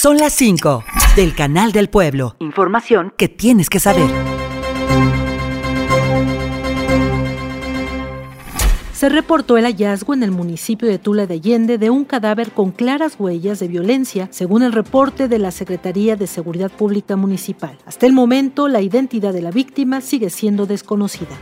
Son las 5 del Canal del Pueblo. Información que tienes que saber. Se reportó el hallazgo en el municipio de Tula de Allende de un cadáver con claras huellas de violencia, según el reporte de la Secretaría de Seguridad Pública Municipal. Hasta el momento, la identidad de la víctima sigue siendo desconocida.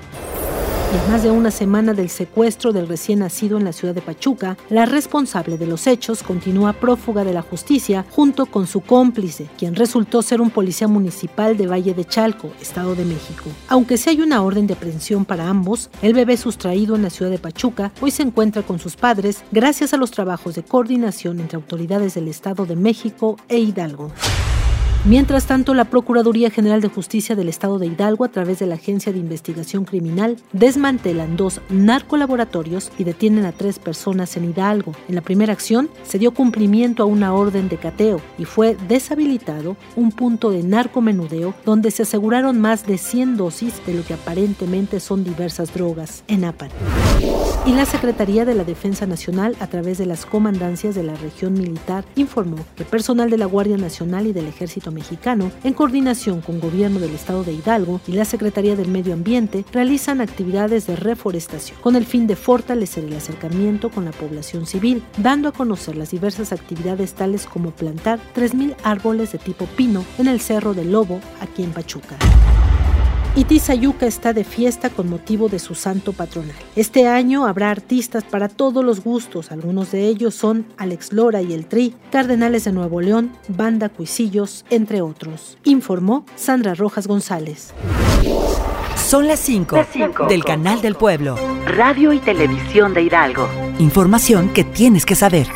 En más de una semana del secuestro del recién nacido en la ciudad de Pachuca, la responsable de los hechos continúa prófuga de la justicia junto con su cómplice, quien resultó ser un policía municipal de Valle de Chalco, Estado de México. Aunque sí hay una orden de aprehensión para ambos, el bebé sustraído en la ciudad de Pachuca hoy se encuentra con sus padres gracias a los trabajos de coordinación entre autoridades del Estado de México e Hidalgo. Mientras tanto, la Procuraduría General de Justicia del Estado de Hidalgo, a través de la Agencia de Investigación Criminal, desmantelan dos narcolaboratorios y detienen a tres personas en Hidalgo. En la primera acción, se dio cumplimiento a una orden de cateo y fue deshabilitado un punto de narcomenudeo donde se aseguraron más de 100 dosis de lo que aparentemente son diversas drogas en APAN. Y la Secretaría de la Defensa Nacional, a través de las comandancias de la región militar, informó que personal de la Guardia Nacional y del Ejército Mexicano, en coordinación con Gobierno del Estado de Hidalgo y la Secretaría del Medio Ambiente, realizan actividades de reforestación con el fin de fortalecer el acercamiento con la población civil, dando a conocer las diversas actividades tales como plantar 3.000 árboles de tipo pino en el Cerro del Lobo, aquí en Pachuca. Y Tizayuca está de fiesta con motivo de su santo patronal. Este año habrá artistas para todos los gustos, algunos de ellos son Alex Lora y el Tri, Cardenales de Nuevo León, Banda Cuisillos, entre otros. Informó Sandra Rojas González. Son las 5 del Canal del Pueblo. Radio y Televisión de Hidalgo. Información que tienes que saber.